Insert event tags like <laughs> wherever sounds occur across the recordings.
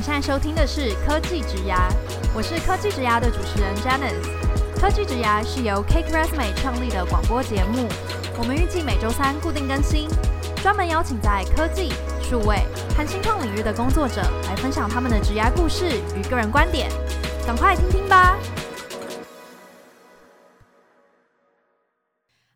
您现在收听的是科技直牙，我是科技直牙的主持人 Janice。科技直牙是由 Cake Resume 创立的广播节目，我们预计每周三固定更新，专门邀请在科技、数位和新创领域的工作者来分享他们的职牙故事与个人观点，赶快听听吧。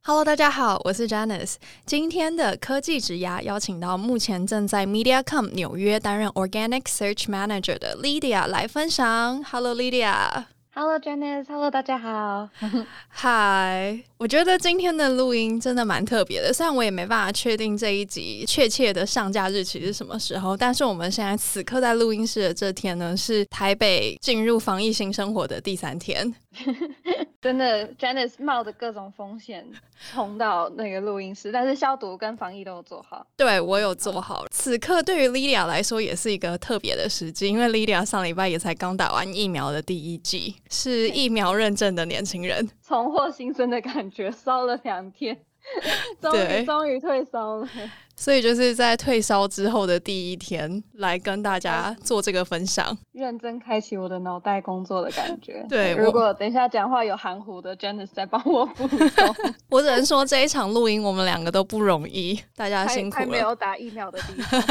Hello，大家好，我是 Janice。今天的科技职涯邀请到目前正在 MediaCom 纽约担任 Organic Search Manager 的 Lydia 来分享。Hello，Lydia。Hello，Janice。Hello，大家好。<laughs> Hi，我觉得今天的录音真的蛮特别的，虽然我也没办法确定这一集确切的上架日期是什么时候，但是我们现在此刻在录音室的这天呢，是台北进入防疫新生活的第三天。<laughs> 真的，Janice 冒着各种风险冲到那个录音室，但是消毒跟防疫都有做好。对，我有做好。此刻对于 Lydia 来说也是一个特别的时机，因为 Lydia 上礼拜也才刚打完疫苗的第一剂，是疫苗认证的年轻人，重获新生的感觉，烧了两天，终于终于退烧了。所以就是在退烧之后的第一天，来跟大家做这个分享，认真开启我的脑袋工作的感觉。对，如果等一下讲话有含糊的，Janice 再帮我补充。<laughs> 我只能说这一场录音我们两个都不容易，大家辛苦了。还没有打疫苗的地方。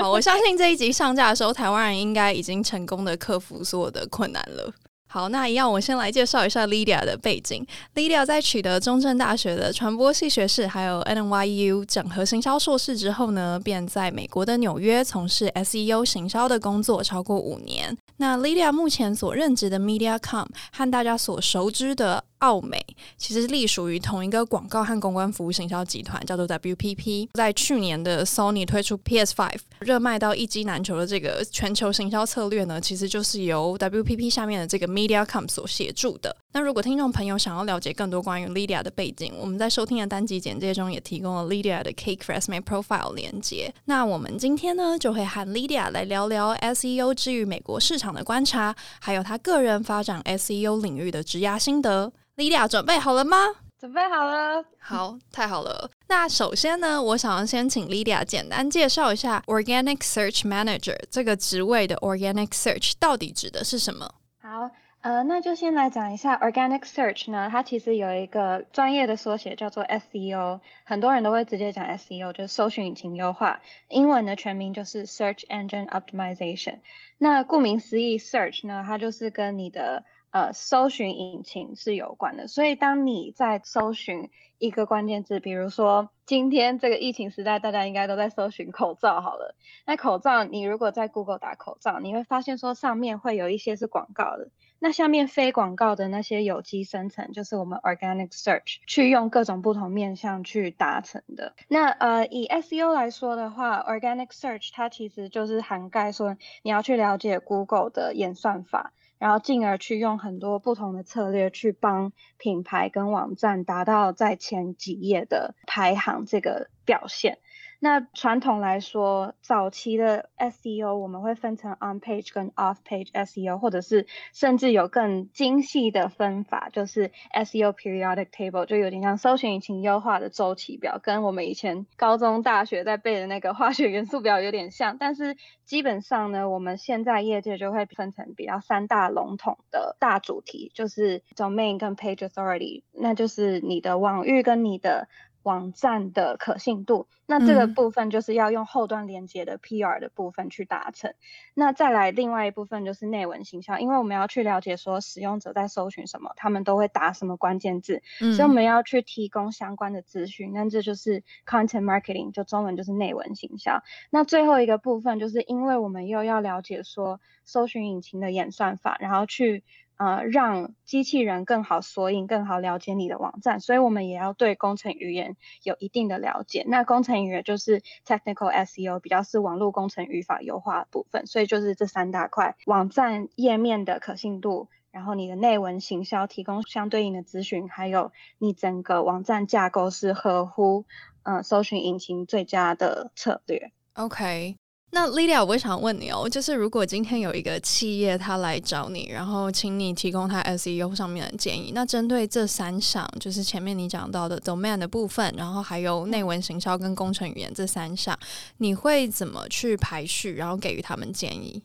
<laughs> 好，我相信这一集上架的时候，台湾人应该已经成功的克服所有的困难了。好，那一样，我先来介绍一下 Lydia 的背景。Lydia 在取得中正大学的传播系学士，还有 NYU 整合行销硕士之后呢，便在美国的纽约从事 SEO 行销的工作超过五年。那 Lydia 目前所任职的 MediaCom 和大家所熟知的奥美，其实隶属于同一个广告和公关服务行销集团，叫做 WPP。在去年的 Sony 推出 PS5 热卖到一机难求的这个全球行销策略呢，其实就是由 WPP 下面的这个 MediaCom 所协助的。那如果听众朋友想要了解更多关于 Lydia 的背景，我们在收听的单集简介中也提供了 Lydia 的 Cake Resume Profile 连接。那我们今天呢，就会和 Lydia 来聊聊 SEO 之于美国市场的观察，还有他个人发展 SEO 领域的职涯心得。Lydia 准备好了吗？准备好了。好，太好了。那首先呢，我想要先请 Lydia 简单介绍一下 Organic Search Manager 这个职位的 Organic Search 到底指的是什么？好，呃，那就先来讲一下 Organic Search 呢，它其实有一个专业的缩写叫做 SEO，很多人都会直接讲 SEO，就是搜寻引擎优化。英文的全名就是 Search Engine Optimization。那顾名思义，Search 呢，它就是跟你的呃，搜寻引擎是有关的，所以当你在搜寻一个关键字，比如说今天这个疫情时代，大家应该都在搜寻口罩好了。那口罩，你如果在 Google 打口罩，你会发现说上面会有一些是广告的，那下面非广告的那些有机生成，就是我们 Organic Search 去用各种不同面向去达成的。那呃，以 SEO 来说的话，Organic Search 它其实就是涵盖说你要去了解 Google 的演算法。然后进而去用很多不同的策略去帮品牌跟网站达到在前几页的排行这个表现。那传统来说，早期的 SEO 我们会分成 on page 跟 off page SEO，或者是甚至有更精细的分法，就是 SEO periodic table，就有点像搜寻引擎优化的周期表，跟我们以前高中、大学在背的那个化学元素表有点像。但是基本上呢，我们现在业界就会分成比较三大笼统的大主题，就是 domain 跟 page authority，那就是你的网域跟你的。网站的可信度，那这个部分就是要用后端连接的 PR 的部分去达成。嗯、那再来另外一部分就是内文形象，因为我们要去了解说使用者在搜寻什么，他们都会打什么关键字，嗯、所以我们要去提供相关的资讯。那这就是 Content Marketing，就中文就是内文形象。那最后一个部分就是因为我们又要了解说搜寻引擎的演算法，然后去。呃，让机器人更好索引，更好了解你的网站，所以我们也要对工程语言有一定的了解。那工程语言就是 technical SEO，比较是网络工程语法优化部分。所以就是这三大块：网站页面的可信度，然后你的内文行销提供相对应的资讯，还有你整个网站架构是合乎呃搜寻引擎最佳的策略。OK。那 Lydia，我想问你哦，就是如果今天有一个企业他来找你，然后请你提供他 SEO 上面的建议，那针对这三项，就是前面你讲到的 domain 的部分，然后还有内文行销跟工程语言这三项，你会怎么去排序，然后给予他们建议？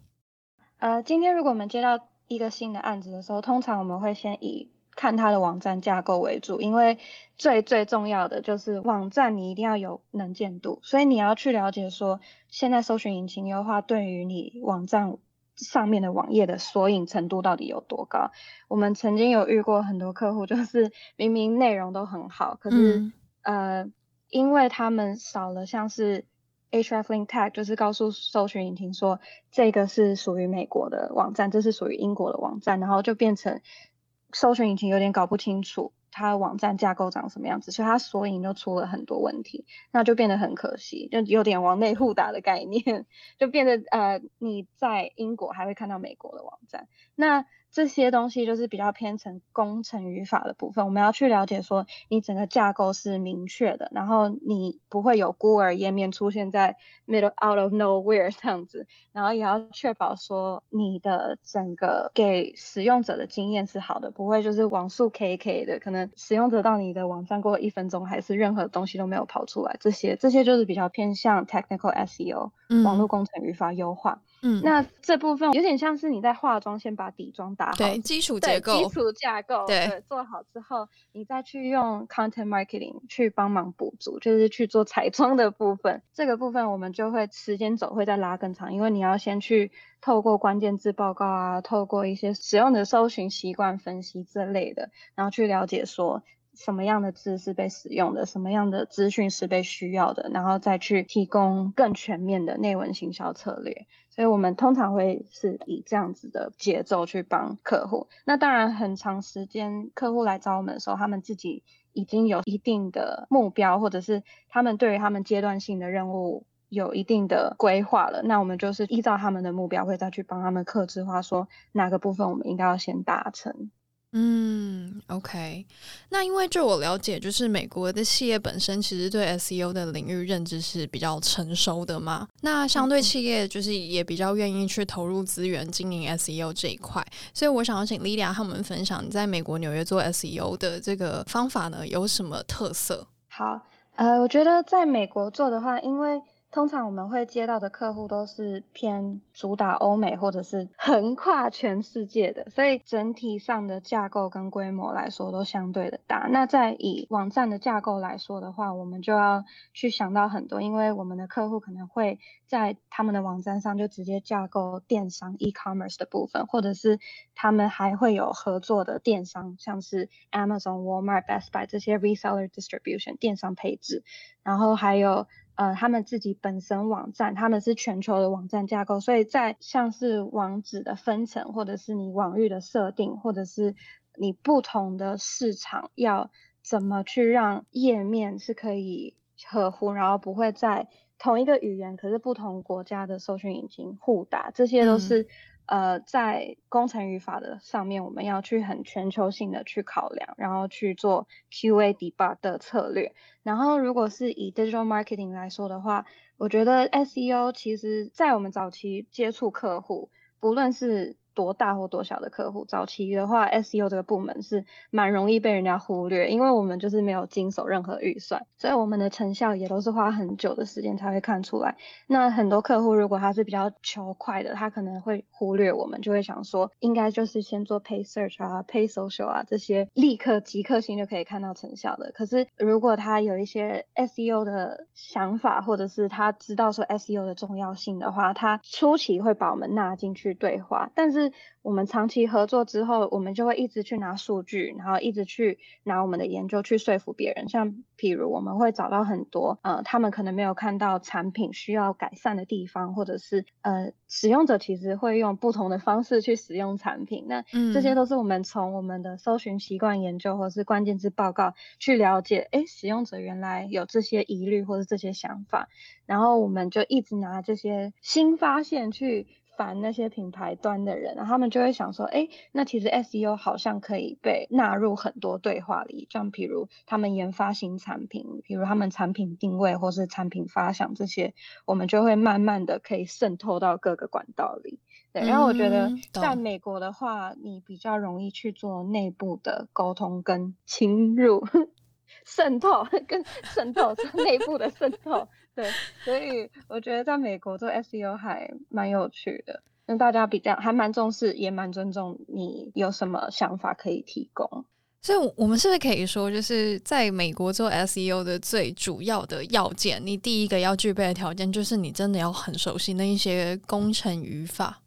呃，今天如果我们接到一个新的案子的时候，通常我们会先以看它的网站架构为主，因为最最重要的就是网站你一定要有能见度，所以你要去了解说，现在搜寻引擎优化对于你网站上面的网页的索引程度到底有多高。我们曾经有遇过很多客户，就是 <laughs> 明明内容都很好，可是、嗯、呃，因为他们少了像是 hreflang tag，就是告诉搜寻引擎说这个是属于美国的网站，这是属于英国的网站，然后就变成。搜寻引擎有点搞不清楚它网站架构长什么样子，所以它索引就出了很多问题，那就变得很可惜，就有点往内互打的概念，<laughs> 就变得呃你在英国还会看到美国的网站，那。这些东西就是比较偏成工程语法的部分，我们要去了解说你整个架构是明确的，然后你不会有孤儿页面出现在 middle out of nowhere 这样子，然后也要确保说你的整个给使用者的经验是好的，不会就是网速 KK 的，可能使用者到你的网站过一分钟还是任何东西都没有跑出来，这些这些就是比较偏向 technical SEO，嗯，网络工程语法优化。嗯，那这部分有点像是你在化妆，先把底妆打好，对，基础结构，基础架构，对，对，做好之后，你再去用 content marketing 去帮忙补足，就是去做彩妆的部分。这个部分我们就会时间走会再拉更长，因为你要先去透过关键字报告啊，透过一些使用的搜寻习惯分析之类的，然后去了解说什么样的字是被使用的，什么样的资讯是被需要的，然后再去提供更全面的内文行销策略。所以我们通常会是以这样子的节奏去帮客户。那当然，很长时间客户来找我们的时候，他们自己已经有一定的目标，或者是他们对于他们阶段性的任务有一定的规划了。那我们就是依照他们的目标，会再去帮他们克制化，说哪个部分我们应该要先达成。嗯，OK。那因为就我了解，就是美国的企业本身其实对 SEO 的领域认知是比较成熟的嘛。那相对企业就是也比较愿意去投入资源经营 SEO 这一块。所以我想要请 Lydia 和我们分享你在美国纽约做 SEO 的这个方法呢，有什么特色？好，呃，我觉得在美国做的话，因为通常我们会接到的客户都是偏主打欧美或者是横跨全世界的，所以整体上的架构跟规模来说都相对的大。那在以网站的架构来说的话，我们就要去想到很多，因为我们的客户可能会在他们的网站上就直接架构电商 e-commerce 的部分，或者是他们还会有合作的电商，像是 Amazon、Walmart、Best Buy 这些 reseller distribution 电商配置，然后还有。呃，他们自己本身网站，他们是全球的网站架构，所以在像是网址的分层，或者是你网域的设定，或者是你不同的市场要怎么去让页面是可以合乎，然后不会在同一个语言，可是不同国家的搜寻引擎互打，这些都是。呃，在工程语法的上面，我们要去很全球性的去考量，然后去做 QA debug 的策略。然后，如果是以 digital marketing 来说的话，我觉得 SEO 其实在我们早期接触客户，不论是多大或多小的客户，早期的话，SEO 这个部门是蛮容易被人家忽略，因为我们就是没有经手任何预算，所以我们的成效也都是花很久的时间才会看出来。那很多客户如果他是比较求快的，他可能会忽略我们，就会想说，应该就是先做 pay search 啊，pay social 啊这些立刻即刻性就可以看到成效的。可是如果他有一些 SEO 的想法，或者是他知道说 SEO 的重要性的话，他初期会把我们纳进去对话，但是。是我们长期合作之后，我们就会一直去拿数据，然后一直去拿我们的研究去说服别人。像譬如我们会找到很多呃，他们可能没有看到产品需要改善的地方，或者是呃，使用者其实会用不同的方式去使用产品。那这些都是我们从我们的搜寻习惯研究或者是关键字报告去了解，哎，使用者原来有这些疑虑或者这些想法，然后我们就一直拿这些新发现去。烦那些品牌端的人，然后他们就会想说，哎，那其实 SEO 好像可以被纳入很多对话里，像比如他们研发新产品，比如他们产品定位或是产品发想这些，我们就会慢慢的可以渗透到各个管道里。对，然后我觉得在美国的话，你比较容易去做内部的沟通跟侵入。<laughs> 渗透跟渗透是 <laughs> 内部的渗透，对，所以我觉得在美国做 SEO 还蛮有趣的，因为大家比较还蛮重视，也蛮尊重你有什么想法可以提供。所以，我们是不是可以说，就是在美国做 SEO 的最主要的要件，你第一个要具备的条件，就是你真的要很熟悉那一些工程语法。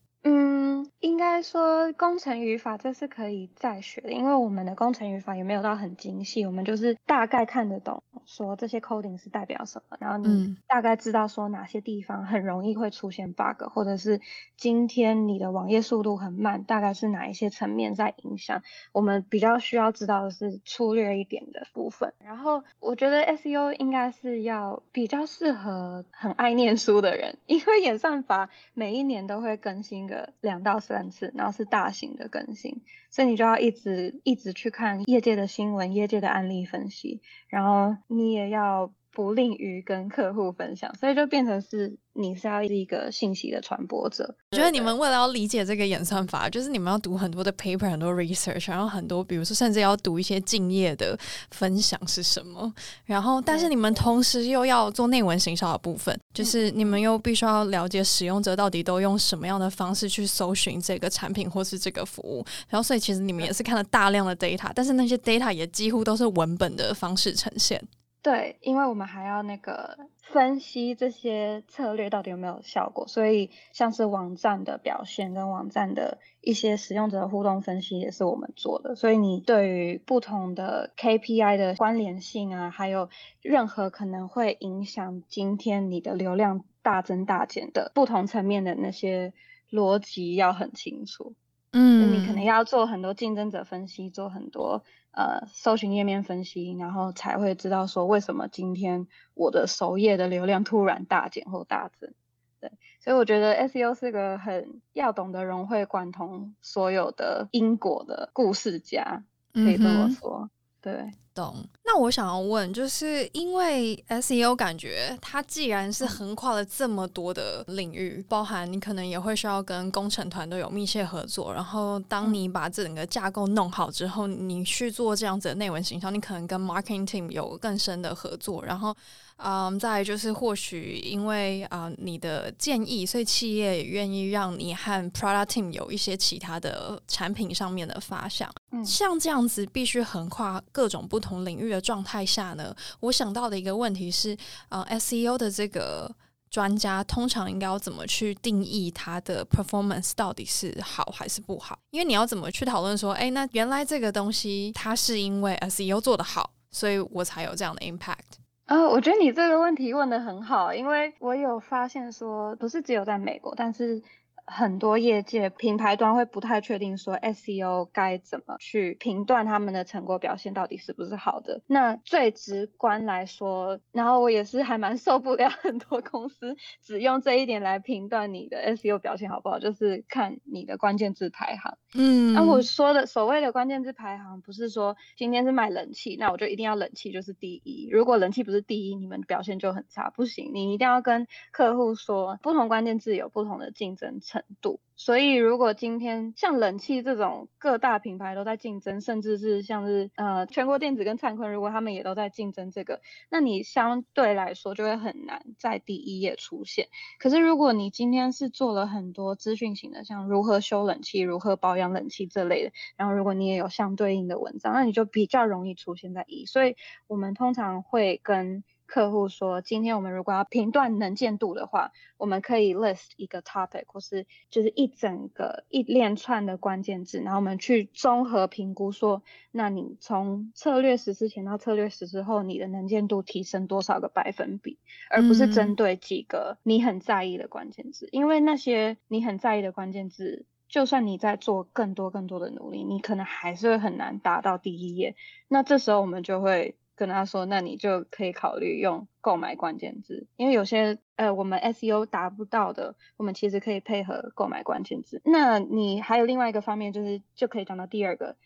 应该说，工程语法这是可以再学的，因为我们的工程语法也没有到很精细，我们就是大概看得懂，说这些 coding 是代表什么，然后你大概知道说哪些地方很容易会出现 bug，或者是今天你的网页速度很慢，大概是哪一些层面在影响。我们比较需要知道的是粗略一点的部分。然后我觉得 SEO 应该是要比较适合很爱念书的人，因为演算法每一年都会更新个两到三。三次，然后是大型的更新，所以你就要一直一直去看业界的新闻、业界的案例分析，然后你也要。不吝于跟客户分享，所以就变成是你是要是一个信息的传播者。我觉得你们为了要理解这个演算法，就是你们要读很多的 paper、很多 research，然后很多，比如说甚至要读一些敬业的分享是什么。然后，但是你们同时又要做内文行销的部分，就是你们又必须要了解使用者到底都用什么样的方式去搜寻这个产品或是这个服务。然后，所以其实你们也是看了大量的 data，但是那些 data 也几乎都是文本的方式呈现。对，因为我们还要那个分析这些策略到底有没有效果，所以像是网站的表现跟网站的一些使用者的互动分析也是我们做的。所以你对于不同的 KPI 的关联性啊，还有任何可能会影响今天你的流量大增大减的不同层面的那些逻辑要很清楚。嗯，你可能要做很多竞争者分析，做很多。呃，搜寻页面分析，然后才会知道说为什么今天我的首页的流量突然大减或大增。对，所以我觉得 SEO 是个很要懂得融会贯通所有的因果的故事家，可以这么说。嗯、对。懂。那我想要问，就是因为 SEO 感觉它既然是横跨了这么多的领域，包含你可能也会需要跟工程团队有密切合作。然后当你把整个架构弄好之后，你去做这样子的内文形象，你可能跟 marketing team 有更深的合作。然后，嗯，再就是或许因为啊、呃、你的建议，所以企业也愿意让你和 product team 有一些其他的产品上面的发想。嗯，像这样子必须横跨各种不同。领域的状态下呢，我想到的一个问题是，呃，SEO 的这个专家通常应该要怎么去定义它的 performance 到底是好还是不好？因为你要怎么去讨论说，哎，那原来这个东西它是因为 SEO 做得好，所以我才有这样的 impact。啊、呃，我觉得你这个问题问得很好，因为我有发现说，不是只有在美国，但是。很多业界品牌端会不太确定说 SEO 该怎么去评断他们的成果表现到底是不是好的。那最直观来说，然后我也是还蛮受不了 <laughs> 很多公司只用这一点来评断你的 SEO 表现好不好，就是看你的关键字排行。嗯，那我说的所谓的关键字排行，不是说今天是卖冷气，那我就一定要冷气就是第一。如果冷气不是第一，你们表现就很差，不行。你一定要跟客户说，不同关键字有不同的竞争程度。所以，如果今天像冷气这种各大品牌都在竞争，甚至是像是呃全国电子跟灿坤，如果他们也都在竞争这个，那你相对来说就会很难在第一页出现。可是，如果你今天是做了很多资讯型的，像如何修冷气、如何保养冷气这类的，然后如果你也有相对应的文章，那你就比较容易出现在一。所以我们通常会跟客户说，今天我们如果要评断能见度的话，我们可以 list 一个 topic，或是就是一整个一连串的关键字，然后我们去综合评估说，那你从策略实施前到策略实施后，你的能见度提升多少个百分比，而不是针对几个你很在意的关键字，因为那些你很在意的关键字，就算你在做更多更多的努力，你可能还是会很难达到第一页。那这时候我们就会。跟他说，那你就可以考虑用购买关键字，因为有些呃我们 SEO 达不到的，我们其实可以配合购买关键字。那你还有另外一个方面，就是就可以讲到第二个，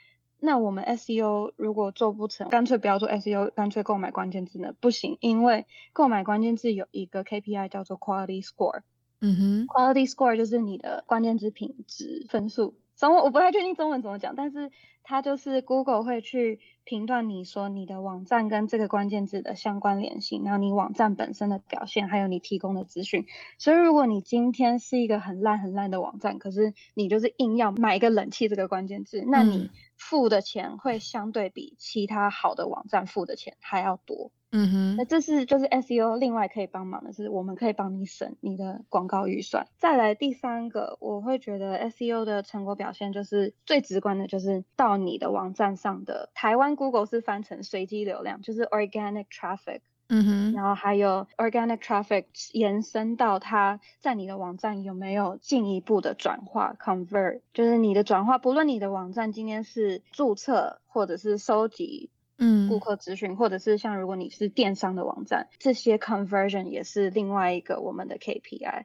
那我们 SEO 如果做不成，干脆不要做 SEO，干脆购买关键字呢？不行，因为购买关键字有一个 KPI 叫做 Quality Score。嗯哼，Quality Score 就是你的关键字品质分数。中文我不太确定中文怎么讲，但是它就是 Google 会去评断你说你的网站跟这个关键字的相关联性，然后你网站本身的表现，还有你提供的资讯。所以如果你今天是一个很烂很烂的网站，可是你就是硬要买一个冷气这个关键字，那你付的钱会相对比其他好的网站付的钱还要多。嗯哼，那这是就是 SEO 另外可以帮忙的是，我们可以帮你省你的广告预算。再来第三个，我会觉得 SEO 的成果表现就是最直观的，就是到你的网站上的台湾 Google 是翻成随机流量，就是 organic traffic。嗯哼，然后还有 organic traffic 延伸到它在你的网站有没有进一步的转化 convert，就是你的转化，不论你的网站今天是注册或者是收集。嗯，顾客咨询，或者是像如果你是电商的网站，这些 conversion 也是另外一个我们的 KPI。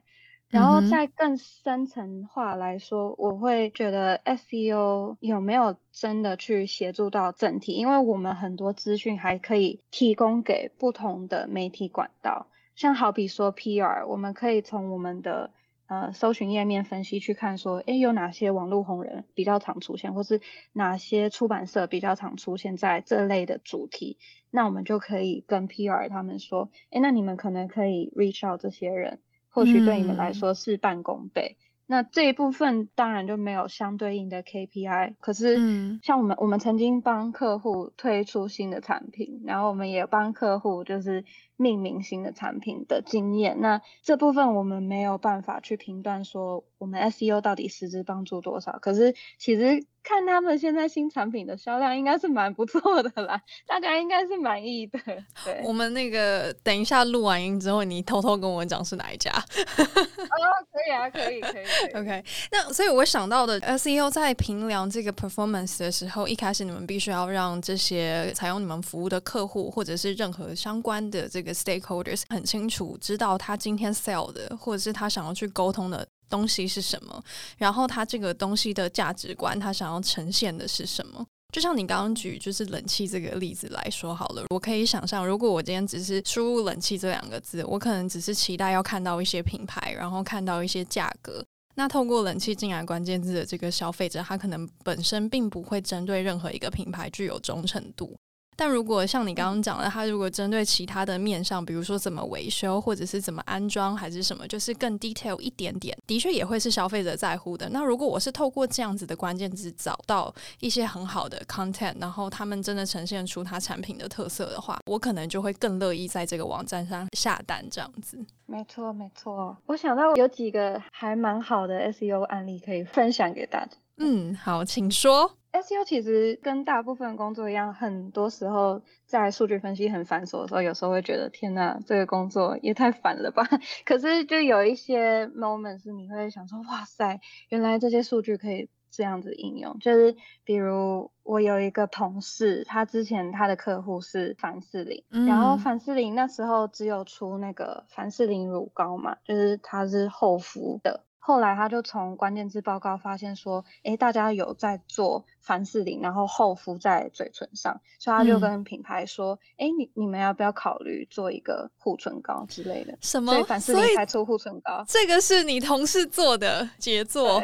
然后再更深层化来说，我会觉得 SEO 有没有真的去协助到整体？因为我们很多资讯还可以提供给不同的媒体管道，像好比说 PR，我们可以从我们的。呃，搜寻页面分析去看说，诶，有哪些网络红人比较常出现，或是哪些出版社比较常出现在这类的主题，那我们就可以跟 PR 他们说，诶，那你们可能可以 reach out 这些人，或许对你们来说事半功倍。嗯那这一部分当然就没有相对应的 KPI，可是像我们，我们曾经帮客户推出新的产品，然后我们也帮客户就是命名新的产品的经验。那这部分我们没有办法去评断说我们 SEO 到底实质帮助多少，可是其实。看他们现在新产品的销量应该是蛮不错的啦，大家应该是满意的。对，我们那个等一下录完音之后，你偷偷跟我讲是哪一家？<laughs> 哦，可以啊，可以，可以。可以 OK，那所以我想到的 SEO 在评量这个 performance 的时候，一开始你们必须要让这些采用你们服务的客户或者是任何相关的这个个 stakeholders 很清楚知道他今天 sell 的，或者是他想要去沟通的。东西是什么？然后他这个东西的价值观，他想要呈现的是什么？就像你刚刚举就是冷气这个例子来说好了，我可以想象，如果我今天只是输入冷气这两个字，我可能只是期待要看到一些品牌，然后看到一些价格。那透过冷气进来关键字的这个消费者，他可能本身并不会针对任何一个品牌具有忠诚度。但如果像你刚刚讲的，它如果针对其他的面上，比如说怎么维修，或者是怎么安装，还是什么，就是更 detail 一点点，的确也会是消费者在乎的。那如果我是透过这样子的关键字找到一些很好的 content，然后他们真的呈现出它产品的特色的话，我可能就会更乐意在这个网站上下单这样子。没错，没错。我想到有几个还蛮好的 SEO 案例可以分享给大家。嗯，好，请说。SEO 其实跟大部分工作一样，很多时候在数据分析很繁琐的时候，有时候会觉得天哪，这个工作也太烦了吧。<laughs> 可是就有一些 moment 是你会想说，哇塞，原来这些数据可以这样子应用。就是比如我有一个同事，他之前他的客户是凡士林，嗯、然后凡士林那时候只有出那个凡士林乳膏嘛，就是它是厚敷的。后来他就从关键字报告发现说，哎，大家有在做凡士林，然后厚敷在嘴唇上，所以他就跟品牌说，哎，你你们要不要考虑做一个护唇膏之类的？什么？所以凡士林才出护唇膏。这个是你同事做的杰作。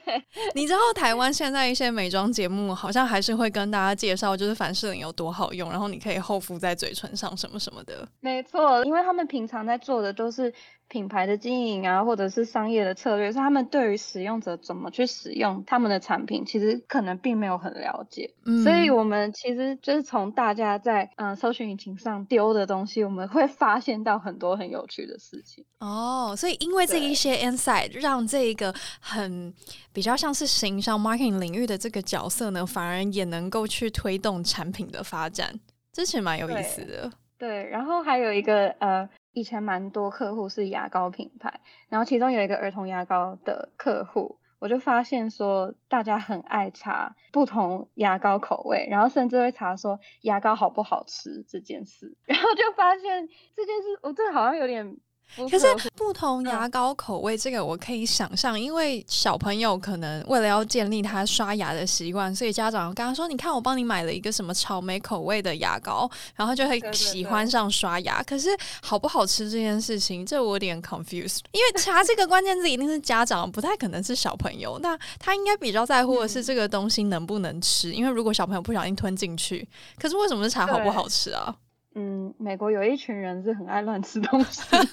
<laughs> 你知道台湾现在一些美妆节目好像还是会跟大家介绍，就是凡士林有多好用，然后你可以厚敷在嘴唇上什么什么的。没错，因为他们平常在做的都是。品牌的经营啊，或者是商业的策略，是他们对于使用者怎么去使用他们的产品，其实可能并没有很了解。嗯，所以我们其实就是从大家在嗯搜寻引擎上丢的东西，我们会发现到很多很有趣的事情。哦，所以因为这一些 insight，让这一个很比较像是行销 marketing 领域的这个角色呢，反而也能够去推动产品的发展，这其实蛮有意思的。对，然后还有一个呃。以前蛮多客户是牙膏品牌，然后其中有一个儿童牙膏的客户，我就发现说大家很爱查不同牙膏口味，然后甚至会查说牙膏好不好吃这件事，<laughs> 然后就发现这件事，我这好像有点。可是不同牙膏口味，这个我可以想象，因为小朋友可能为了要建立他刷牙的习惯，所以家长刚刚说：“你看，我帮你买了一个什么草莓口味的牙膏，然后就会喜欢上刷牙。”可是好不好吃这件事情，这我有点 confused，因为查这个关键字一定是家长，不太可能是小朋友。那他应该比较在乎的是这个东西能不能吃，因为如果小朋友不小心吞进去，可是为什么是查好不好吃啊？嗯，美国有一群人是很爱乱吃东西的 <laughs>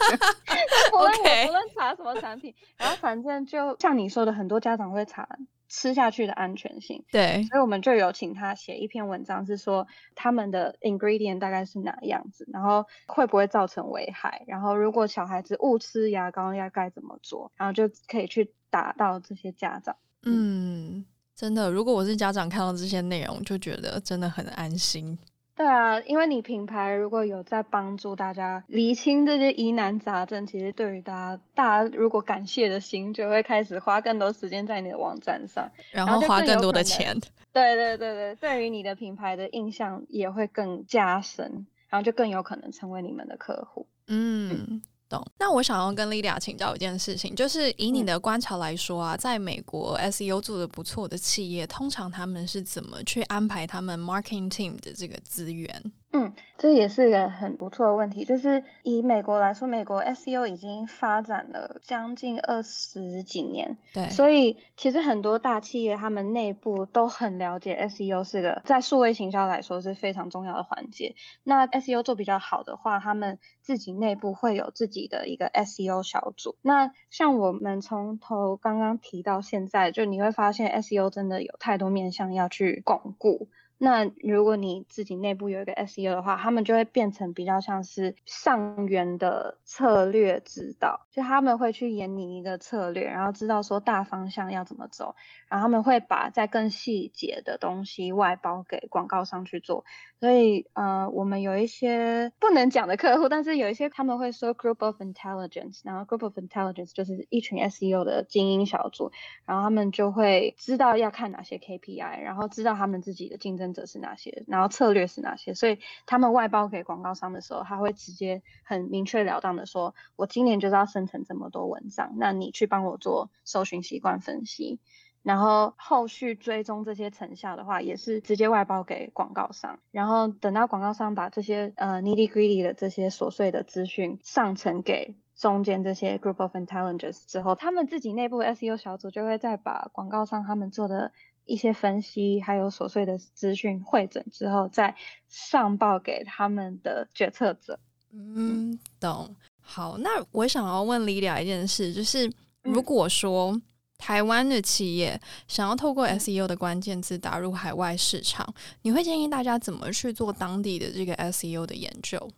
<laughs> 不论我无论查什么产品，然后反正就像你说的，很多家长会查吃下去的安全性。对，所以我们就有请他写一篇文章，是说他们的 ingredient 大概是哪样子，然后会不会造成危害，然后如果小孩子误吃牙膏要该怎么做，然后就可以去打到这些家长。嗯，嗯，真的，如果我是家长，看到这些内容就觉得真的很安心。对啊，因为你品牌如果有在帮助大家厘清这些疑难杂症，其实对于大家，大家如果感谢的心就会开始花更多时间在你的网站上，然后花更多的钱。对对对对，对于你的品牌的印象也会更加深，然后就更有可能成为你们的客户。嗯。嗯懂。那我想要跟 Lidia 请教一件事情，就是以你的观察来说啊，在美国 SEO 做的不错的企业，通常他们是怎么去安排他们 marketing team 的这个资源？嗯，这也是一个很不错的问题。就是以美国来说，美国 SEO 已经发展了将近二十几年，对，所以其实很多大企业他们内部都很了解 SEO 是个在数位行销来说是非常重要的环节。那 SEO 做比较好的话，他们自己内部会有自己的一个 SEO 小组。那像我们从头刚刚提到现在，就你会发现 SEO 真的有太多面向要去巩固。那如果你自己内部有一个 SEO 的话，他们就会变成比较像是上缘的策略指导，就他们会去演你一个策略，然后知道说大方向要怎么走，然后他们会把在更细节的东西外包给广告商去做。所以呃，我们有一些不能讲的客户，但是有一些他们会说 group of intelligence，然后 group of intelligence 就是一群 SEO 的精英小组，然后他们就会知道要看哪些 KPI，然后知道他们自己的竞争。者是哪些，然后策略是哪些，所以他们外包给广告商的时候，他会直接很明确了当的说，我今年就是要生成这么多文章，那你去帮我做搜寻习惯分析，然后后续追踪这些成效的话，也是直接外包给广告商，然后等到广告商把这些呃 needy gritty 的这些琐碎的资讯上传给中间这些 group of intelligence 之后，他们自己内部 SEO 小组就会再把广告商他们做的。一些分析还有琐碎的资讯汇整之后，再上报给他们的决策者。嗯，懂。好，那我想要问 Lydia 一件事，就是如果说台湾的企业想要透过 SEO 的关键字打入海外市场，你会建议大家怎么去做当地的这个 SEO 的研究？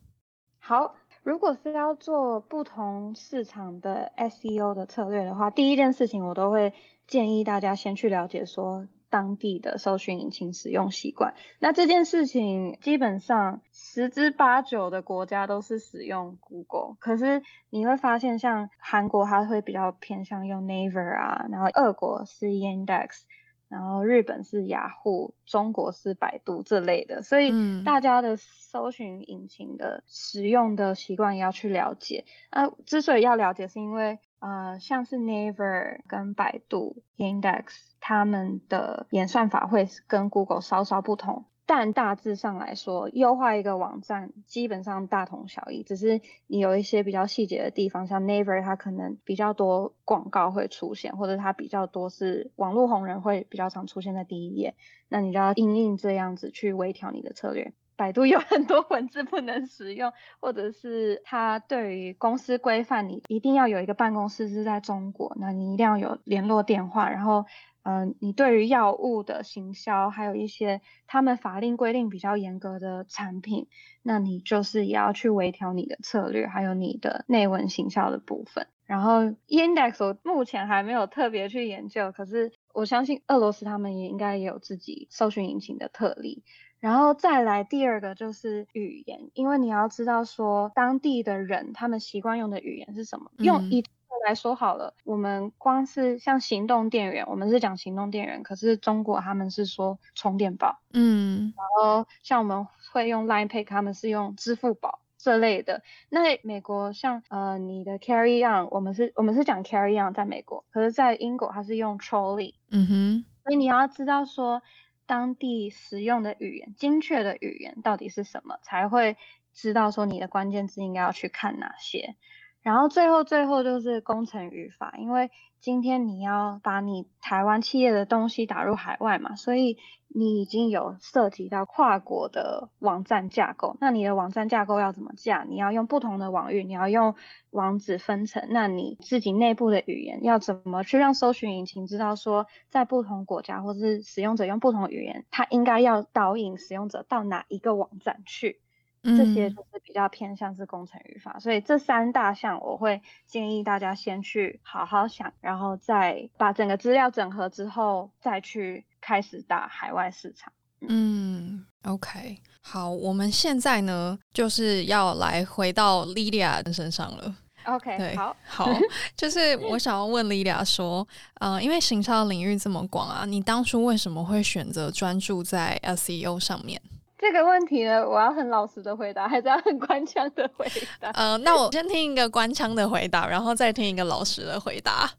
好，如果是要做不同市场的 SEO 的策略的话，第一件事情我都会建议大家先去了解说。当地的搜寻引擎使用习惯，那这件事情基本上十之八九的国家都是使用 Google，可是你会发现像韩国它会比较偏向用 Naver 啊，然后俄国是 Yandex，然后日本是雅虎，中国是百度这类的，所以大家的搜寻引擎的使用的习惯也要去了解。啊，之所以要了解，是因为呃，像是 Naver 跟百度 Index，。他们的演算法会跟 Google 稍稍不同，但大致上来说，优化一个网站基本上大同小异，只是你有一些比较细节的地方，像 Naver 它可能比较多广告会出现，或者它比较多是网络红人会比较常出现在第一页，那你就要因应这样子去微调你的策略。百度有很多文字不能使用，或者是它对于公司规范，你一定要有一个办公室是在中国，那你一定要有联络电话，然后。嗯，你对于药物的行销，还有一些他们法令规定比较严格的产品，那你就是也要去微调你的策略，还有你的内文行销的部分。然后 Index 我目前还没有特别去研究，可是我相信俄罗斯他们也应该也有自己搜寻引擎的特例。然后再来第二个就是语言，因为你要知道说当地的人他们习惯用的语言是什么，用一。来说好了，我们光是像行动电源，我们是讲行动电源，可是中国他们是说充电宝，嗯，然后像我们会用 Line Pay，他们是用支付宝这类的。那美国像呃你的 Carry On，我们是我们是讲 Carry On 在美国，可是在英国它是用 Trolley，嗯哼，所以你要知道说当地使用的语言，精确的语言到底是什么，才会知道说你的关键字应该要去看哪些。然后最后最后就是工程语法，因为今天你要把你台湾企业的东西打入海外嘛，所以你已经有涉及到跨国的网站架构。那你的网站架构要怎么架？你要用不同的网域，你要用网址分层。那你自己内部的语言要怎么去让搜寻引擎知道说，在不同国家或是使用者用不同语言，它应该要导引使用者到哪一个网站去？这些就是比较偏向是工程语法，嗯，所以这三大项我会建议大家先去好好想，然后再把整个资料整合之后，再去开始打海外市场。嗯，OK，好，我们现在呢就是要来回到 Lydia 身上了。OK，对，好，好，就是我想要问 Lydia 说，呃，因为行销领域这么广啊，你当初为什么会选择专注在 SEO 上面？这个问题呢，我要很老实的回答，还是要很官腔的回答？呃，那我先听一个官腔的回答，然后再听一个老实的回答。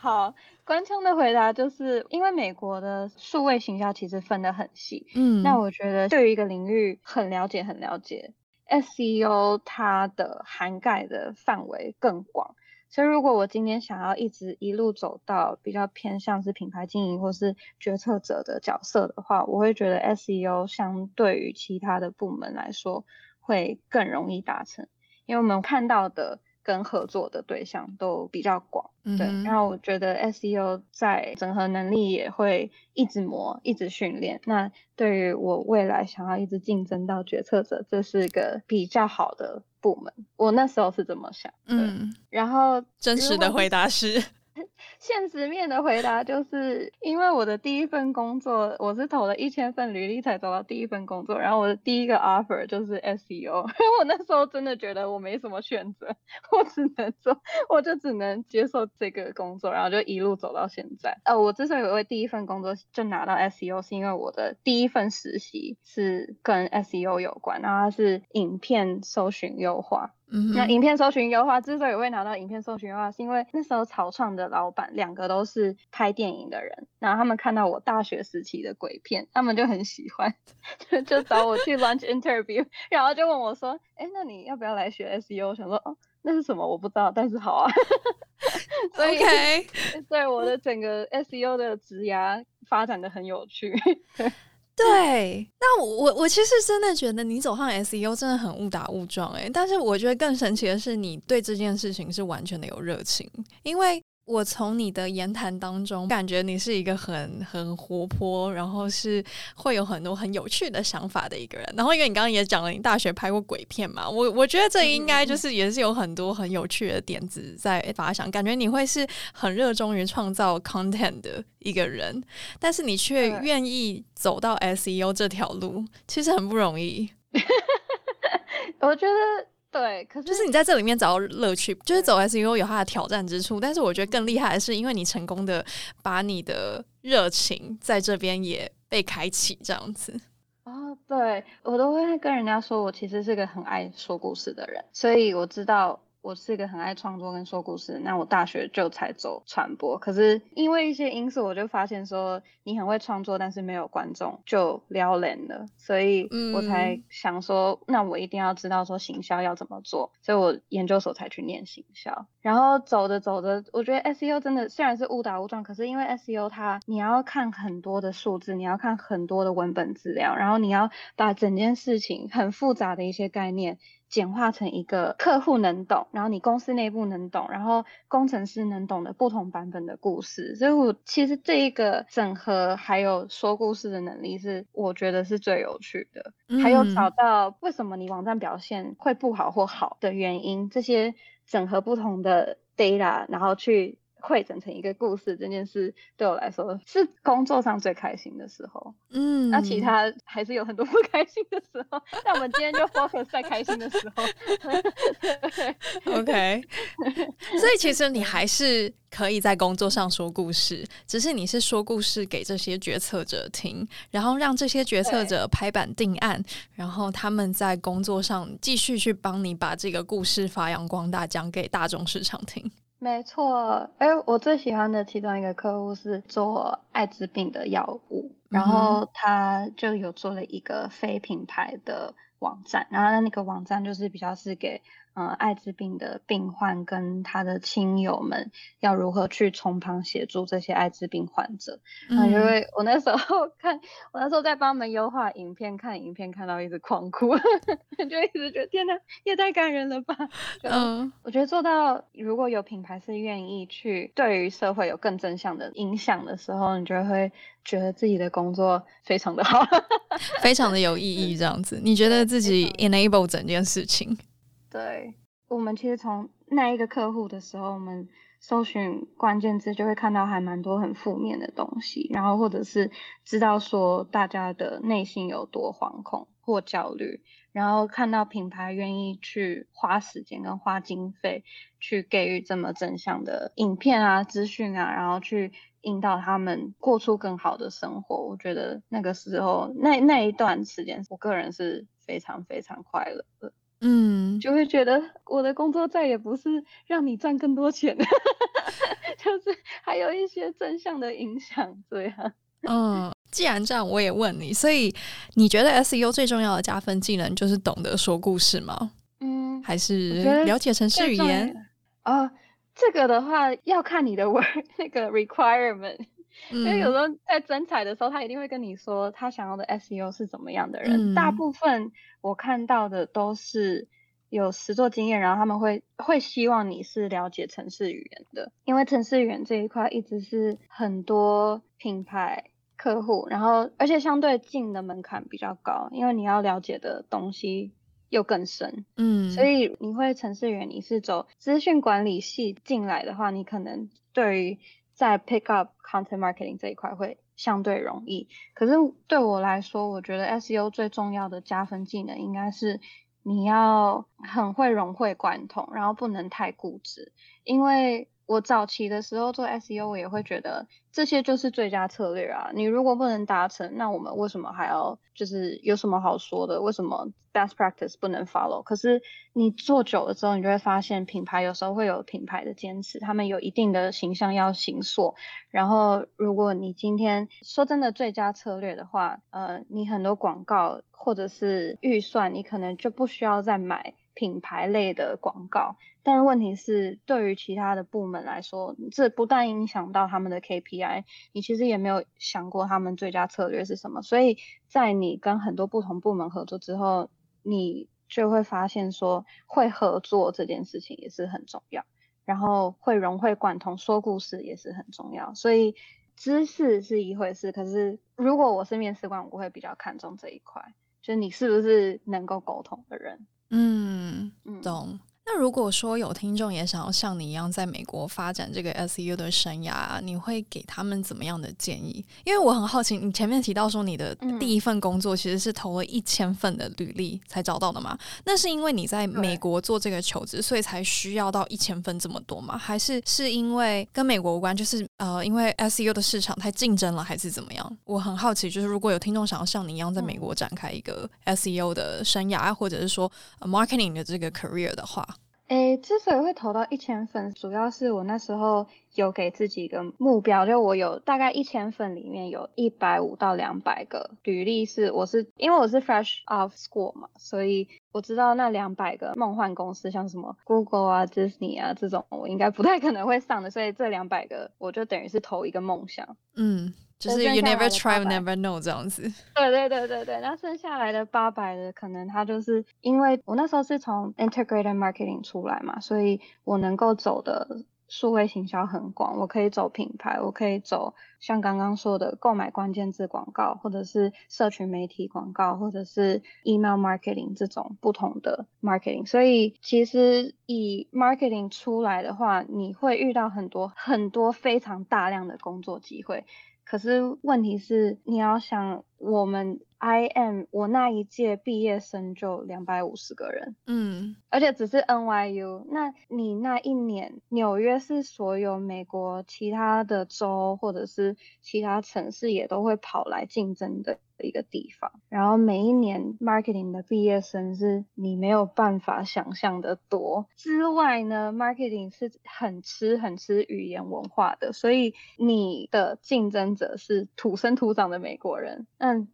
好，官腔的回答就是因为美国的数位行销其实分得很细，嗯，那我觉得对于一个领域很了解，很了解，SEO 它的涵盖的范围更广。所以，如果我今天想要一直一路走到比较偏向是品牌经营或是决策者的角色的话，我会觉得 SEO 相对于其他的部门来说会更容易达成，因为我们看到的。跟合作的对象都比较广，嗯，对，然后我觉得 SEO 在整合能力也会一直磨，一直训练。那对于我未来想要一直竞争到决策者，这是一个比较好的部门。我那时候是这么想，嗯，然后真实的回答是。现实面的回答就是，因为我的第一份工作，我是投了一千份履历才找到第一份工作，然后我的第一个 offer 就是 SEO，<laughs> 我那时候真的觉得我没什么选择，我只能做，我就只能接受这个工作，然后就一路走到现在。呃，我之所以会第一份工作就拿到 SEO，是因为我的第一份实习是跟 SEO 有关，然后它是影片搜寻优化。嗯、那影片搜寻优化之所以会拿到影片搜寻优化，是因为那时候草创的老板两个都是拍电影的人，然后他们看到我大学时期的鬼片，他们就很喜欢，就就找我去 lunch interview，<laughs> 然后就问我说，哎，那你要不要来学 SEO？我想说，哦，那是什么？我不知道，但是好啊。<laughs> 所以以我的整个 SEO 的职涯发展的很有趣。对，<laughs> 那我我其实真的觉得你走上 SEO 真的很误打误撞诶，但是我觉得更神奇的是你对这件事情是完全的有热情，因为。我从你的言谈当中感觉你是一个很很活泼，然后是会有很多很有趣的想法的一个人。然后因为你刚刚也讲了你大学拍过鬼片嘛，我我觉得这应该就是也是有很多很有趣的点子在发想。感觉你会是很热衷于创造 content 的一个人，但是你却愿意走到 SEO 这条路，其实很不容易。<laughs> 我觉得。对，可是就是你在这里面找到乐趣，就是走 SEO 有它的挑战之处，但是我觉得更厉害的是，因为你成功的把你的热情在这边也被开启，这样子。哦，对，我都会跟人家说我其实是个很爱说故事的人，所以我知道。我是一个很爱创作跟说故事，那我大学就才走传播，可是因为一些因素，我就发现说你很会创作，但是没有观众就撩人了，所以我才想说，那我一定要知道说行销要怎么做，所以我研究所才去念行销，然后走着走着，我觉得 SEO 真的虽然是误打误撞，可是因为 SEO 它你要看很多的数字，你要看很多的文本资料，然后你要把整件事情很复杂的一些概念。简化成一个客户能懂，然后你公司内部能懂，然后工程师能懂的不同版本的故事。所以我其实这一个整合还有说故事的能力是我觉得是最有趣的。嗯。还有找到为什么你网站表现会不好或好的原因，这些整合不同的 data，然后去汇整成一个故事，这件事对我来说是工作上最开心的时候。嗯，那其他还是有很多不开心的时候，但我们今天就 focus 在开心的时候。OK，<laughs> 所以其实你还是可以在工作上说故事，只是你是说故事给这些决策者听，然后让这些决策者拍板定案，然后他们在工作上继续去帮你把这个故事发扬光大，讲给大众市场听。没错，哎，我最喜欢的其中一个客户是做艾滋病的药物，然后他就有做了一个非品牌的网站，然后那个网站就是比较是给。嗯，艾滋病的病患跟他的亲友们要如何去从旁协助这些艾滋病患者？嗯，因为我那时候看，<laughs> 我那时候在帮他们优化影片，看影片看到一直狂哭，<laughs> 就一直觉得天哪，也太感人了吧！嗯，我觉得做到如果有品牌是愿意去对于社会有更正向的影响的时候，你就会觉得自己的工作非常的好，<laughs> 非常的有意义。这样子，你觉得自己 enable 整件事情？对，我们其实从那一个客户的时候，我们搜寻关键字就会看到还蛮多很负面的东西，然后或者是知道说大家的内心有多惶恐或焦虑，然后看到品牌愿意去花时间跟花经费去给予这么正向的影片啊、资讯啊，然后去引导他们过出更好的生活，我觉得那个时候那那一段时间，我个人是非常非常快乐的。嗯，就会觉得我的工作再也不是让你赚更多钱，<laughs> 就是还有一些正向的影响，对啊。<laughs> 嗯，既然这样，我也问你，所以你觉得 SEO 最重要的加分技能就是懂得说故事吗？嗯，还是了解城市语言？啊，这个的话要看你的 work <laughs> 那个 requirement。因为有时候在征才的时候，他一定会跟你说他想要的 SEO 是怎么样的人。嗯、大部分我看到的都是有实作经验，然后他们会会希望你是了解城市语言的，因为城市语言这一块一直是很多品牌客户，然后而且相对进的门槛比较高，因为你要了解的东西又更深。嗯，所以你会程式语言，你是走资讯管理系进来的话，你可能对于在 pick up content marketing 这一块会相对容易，可是对我来说，我觉得 SEO 最重要的加分技能应该是你要很会融会贯通，然后不能太固执，因为。我早期的时候做 SEO，我也会觉得这些就是最佳策略啊。你如果不能达成，那我们为什么还要就是有什么好说的？为什么 best practice 不能 follow？可是你做久了之后，你就会发现品牌有时候会有品牌的坚持，他们有一定的形象要形塑。然后如果你今天说真的最佳策略的话，呃，你很多广告或者是预算，你可能就不需要再买品牌类的广告。但问题是，对于其他的部门来说，这不但影响到他们的 KPI，你其实也没有想过他们最佳策略是什么。所以在你跟很多不同部门合作之后，你就会发现说，会合作这件事情也是很重要，然后会融会贯通，说故事也是很重要。所以知识是一回事，可是如果我是面试官，我会比较看重这一块，就是你是不是能够沟通的人。嗯，懂。那如果说有听众也想要像你一样在美国发展这个 SEO 的生涯，你会给他们怎么样的建议？因为我很好奇，你前面提到说你的第一份工作其实是投了一千份的履历才找到的嘛？那是因为你在美国做这个求职，所以才需要到一千份这么多吗？还是是因为跟美国无关，就是呃，因为 SEO 的市场太竞争了，还是怎么样？我很好奇，就是如果有听众想要像你一样在美国展开一个 SEO 的生涯，或者是说 marketing 的这个 career 的话。诶，之所以会投到一千份，主要是我那时候有给自己一个目标，就我有大概一千份里面有一百五到两百个履历是我是因为我是 fresh off school 嘛，所以我知道那两百个梦幻公司，像什么 Google 啊、Disney 啊这种，我应该不太可能会上的，所以这两百个我就等于是投一个梦想。嗯。就是 you never try, you never know 这样子。对对对对对，那剩下来的八百的，可能他就是因为我那时候是从 integrated marketing 出来嘛，所以我能够走的数位行销很广，我可以走品牌，我可以走像刚刚说的购买关键字广告，或者是社群媒体广告，或者是 email marketing 这种不同的 marketing。所以其实以 marketing 出来的话，你会遇到很多很多非常大量的工作机会。可是问题是，你要想我们。IM，我那一届毕业生就两百五十个人，嗯，而且只是 NYU。那你那一年，纽约是所有美国其他的州或者是其他城市也都会跑来竞争的一个地方。然后每一年 marketing 的毕业生是你没有办法想象的多。之外呢，marketing 是很吃很吃语言文化的，所以你的竞争者是土生土长的美国人。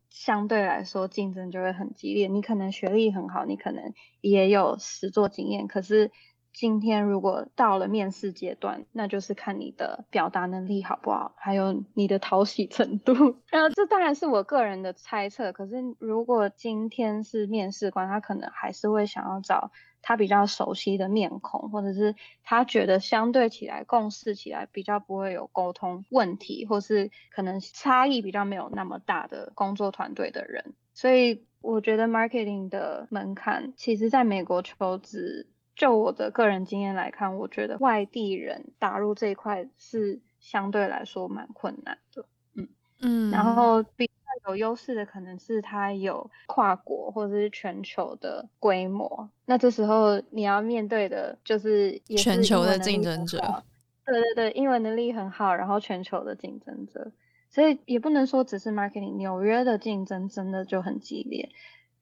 相对来说，竞争就会很激烈。你可能学历很好，你可能也有实作经验，可是今天如果到了面试阶段，那就是看你的表达能力好不好，还有你的讨喜程度。<laughs> 然后这当然是我个人的猜测，可是如果今天是面试官，他可能还是会想要找。他比较熟悉的面孔，或者是他觉得相对起来共事起来比较不会有沟通问题，或是可能差异比较没有那么大的工作团队的人，所以我觉得 marketing 的门槛，其实在美国求职，就我的个人经验来看，我觉得外地人打入这一块是相对来说蛮困难的，嗯。嗯，然后比。有优势的可能是它有跨国或者是全球的规模，那这时候你要面对的就是，是全球的竞争者。对对对，英文能力很好，然后全球的竞争者，所以也不能说只是 marketing。纽约的竞争真的就很激烈。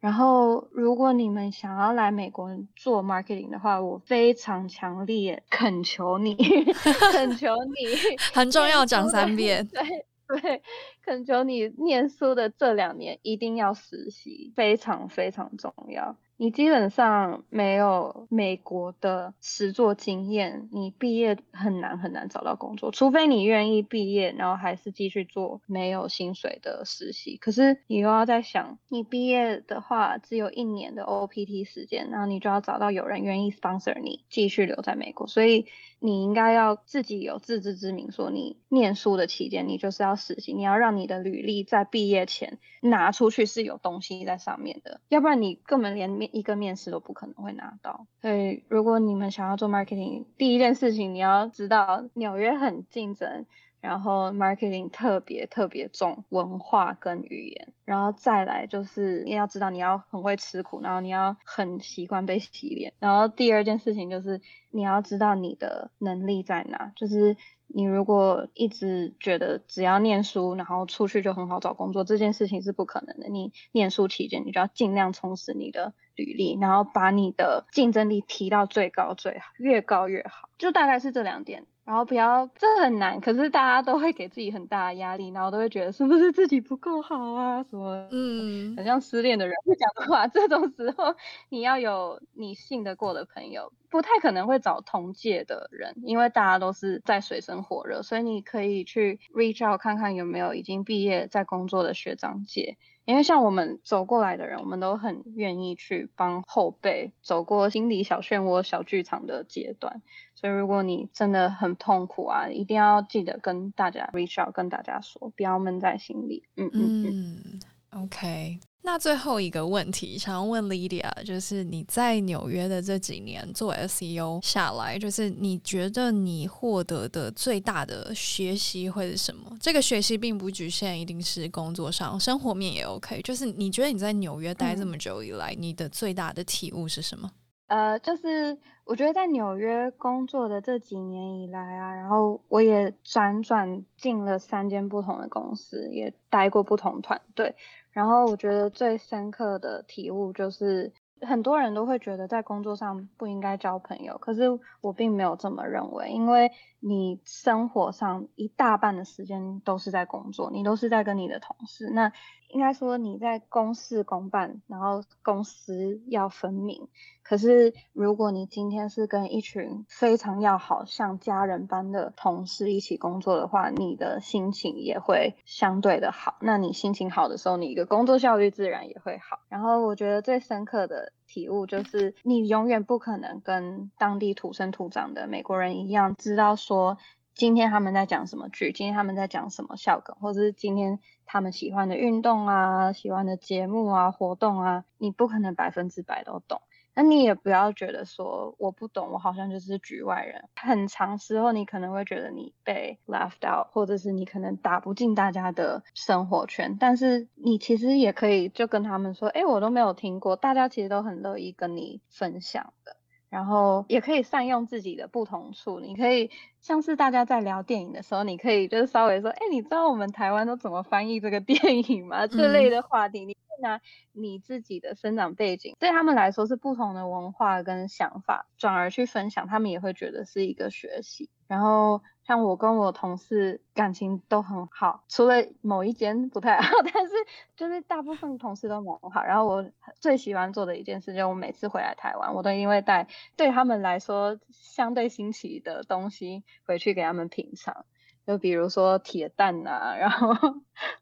然后如果你们想要来美国做 marketing 的话，我非常强烈恳求你，<laughs> 恳求你，很重要，讲三遍。对。<laughs> <laughs> 对，恳求你念书的这两年一定要实习，非常非常重要。你基本上没有美国的实作经验，你毕业很难很难找到工作，除非你愿意毕业，然后还是继续做没有薪水的实习。可是你又要在想，你毕业的话只有一年的 OPT 时间，然后你就要找到有人愿意 sponsor 你继续留在美国，所以你应该要自己有自知之明，说你念书的期间你就是要实习，你要让你的履历在毕业前拿出去是有东西在上面的，要不然你根本连面。一个面试都不可能会拿到，所以如果你们想要做 marketing，第一件事情你要知道纽约很竞争，然后 marketing 特别特别重文化跟语言，然后再来就是你要知道你要很会吃苦，然后你要很习惯被洗脸，然后第二件事情就是你要知道你的能力在哪，就是。你如果一直觉得只要念书，然后出去就很好找工作，这件事情是不可能的。你念书期间，你就要尽量充实你的履历，然后把你的竞争力提到最高最好，越高越好。就大概是这两点。然后不要，这很难，可是大家都会给自己很大的压力，然后都会觉得是不是自己不够好啊什么，嗯，很像失恋的人会讲的话。<laughs> 这种时候你要有你信得过的朋友，不太可能会找同届的人，因为大家都是在水深火热，所以你可以去 reach out 看看有没有已经毕业在工作的学长姐。因为像我们走过来的人，我们都很愿意去帮后辈走过心理小漩涡、小剧场的阶段。所以，如果你真的很痛苦啊，一定要记得跟大家 reach out，跟大家说，不要闷在心里。嗯嗯嗯。OK，那最后一个问题，想要问 Lydia，就是你在纽约的这几年做 SEO 下来，就是你觉得你获得的最大的学习会是什么？这个学习并不局限一定是工作上，生活面也 OK。就是你觉得你在纽约待这么久以来，嗯、你的最大的体悟是什么？呃，就是我觉得在纽约工作的这几年以来啊，然后我也辗转进了三间不同的公司，也待过不同团队。然后我觉得最深刻的体悟就是，很多人都会觉得在工作上不应该交朋友，可是我并没有这么认为，因为你生活上一大半的时间都是在工作，你都是在跟你的同事，那应该说你在公事公办，然后公私要分明。可是，如果你今天是跟一群非常要好、像家人般的同事一起工作的话，你的心情也会相对的好。那你心情好的时候，你的工作效率自然也会好。然后，我觉得最深刻的体悟，就是你永远不可能跟当地土生土长的美国人一样，知道说今天他们在讲什么剧，今天他们在讲什么笑梗，或者是今天他们喜欢的运动啊、喜欢的节目啊、活动啊，你不可能百分之百都懂。那你也不要觉得说我不懂，我好像就是局外人。很长时候，你可能会觉得你被 left out，或者是你可能打不进大家的生活圈。但是你其实也可以就跟他们说，哎，我都没有听过，大家其实都很乐意跟你分享的。然后也可以善用自己的不同处，你可以像是大家在聊电影的时候，你可以就是稍微说，哎，你知道我们台湾都怎么翻译这个电影吗？这类的话题，拿你自己的生长背景，对他们来说是不同的文化跟想法，转而去分享，他们也会觉得是一个学习。然后。像我跟我同事感情都很好，除了某一间不太好，<laughs> 但是就是大部分同事都很好。然后我最喜欢做的一件事，就是我每次回来台湾，我都因为带对他们来说相对新奇的东西回去给他们品尝，就比如说铁蛋呐，<laughs> 然后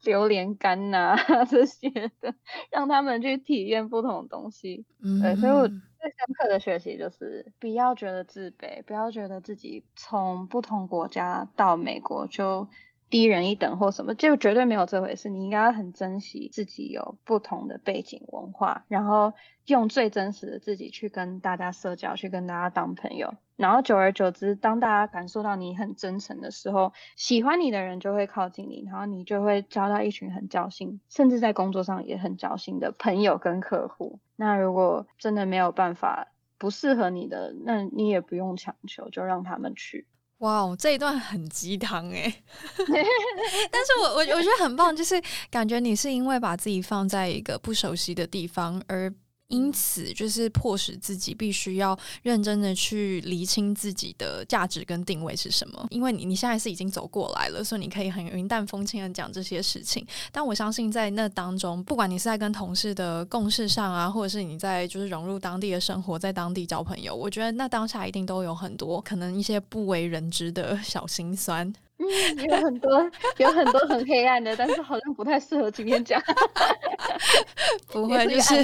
榴莲干呐 <laughs> 这些的，让他们去体验不同的东西。嗯，对，所以我。最深刻的学习就是不要觉得自卑，不要觉得自己从不同国家到美国就低人一等或什么，就绝对没有这回事。你应该很珍惜自己有不同的背景文化，然后用最真实的自己去跟大家社交，去跟大家当朋友。然后久而久之，当大家感受到你很真诚的时候，喜欢你的人就会靠近你，然后你就会交到一群很交心，甚至在工作上也很交心的朋友跟客户。那如果真的没有办法，不适合你的，那你也不用强求，就让他们去。哇哦，这一段很鸡汤哎，<laughs> 但是我我我觉得很棒，就是感觉你是因为把自己放在一个不熟悉的地方而。因此，就是迫使自己必须要认真的去厘清自己的价值跟定位是什么。因为你你现在是已经走过来了，所以你可以很云淡风轻的讲这些事情。但我相信，在那当中，不管你是在跟同事的共事上啊，或者是你在就是融入当地的生活，在当地交朋友，我觉得那当下一定都有很多可能一些不为人知的小心酸。嗯，有很多，有很多很黑暗的，但是好像不太适合今天讲。<laughs> 不 <laughs> 会，就是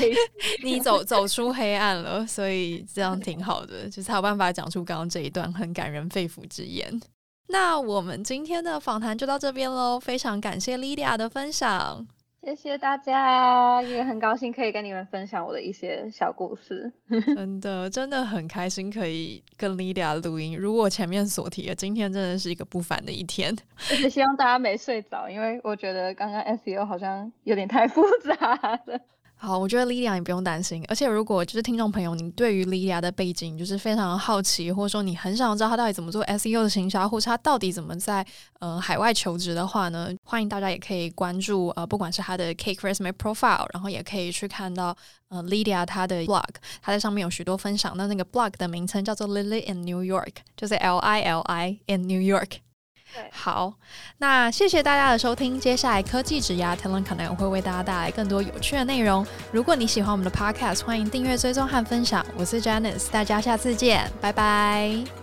你走走出黑暗了，所以这样挺好的，就是才有办法讲出刚刚这一段很感人肺腑之言。那我们今天的访谈就到这边喽，非常感谢 Lydia 的分享。谢谢大家，也很高兴可以跟你们分享我的一些小故事。<laughs> 真的，真的很开心可以跟 Lydia 录音。如果前面所提的，今天真的是一个不凡的一天。<laughs> 而且希望大家没睡着，因为我觉得刚刚 SEO 好像有点太复杂了。好，我觉得 Lydia 你不用担心，而且如果就是听众朋友，你对于 Lydia 的背景就是非常好奇，或者说你很想知道他到底怎么做 SEO 的行销，或者他到底怎么在呃海外求职的话呢，欢迎大家也可以关注呃不管是他的 Cake Resume Profile，然后也可以去看到呃 Lydia 他的 blog，他在上面有许多分享。那那个 blog 的名称叫做 Lily in New York，就是 L I L I in New York。好，那谢谢大家的收听。接下来科技职涯 Talent Connect 会为大家带来更多有趣的内容。如果你喜欢我们的 Podcast，欢迎订阅、追踪和分享。我是 Janice，大家下次见，拜拜。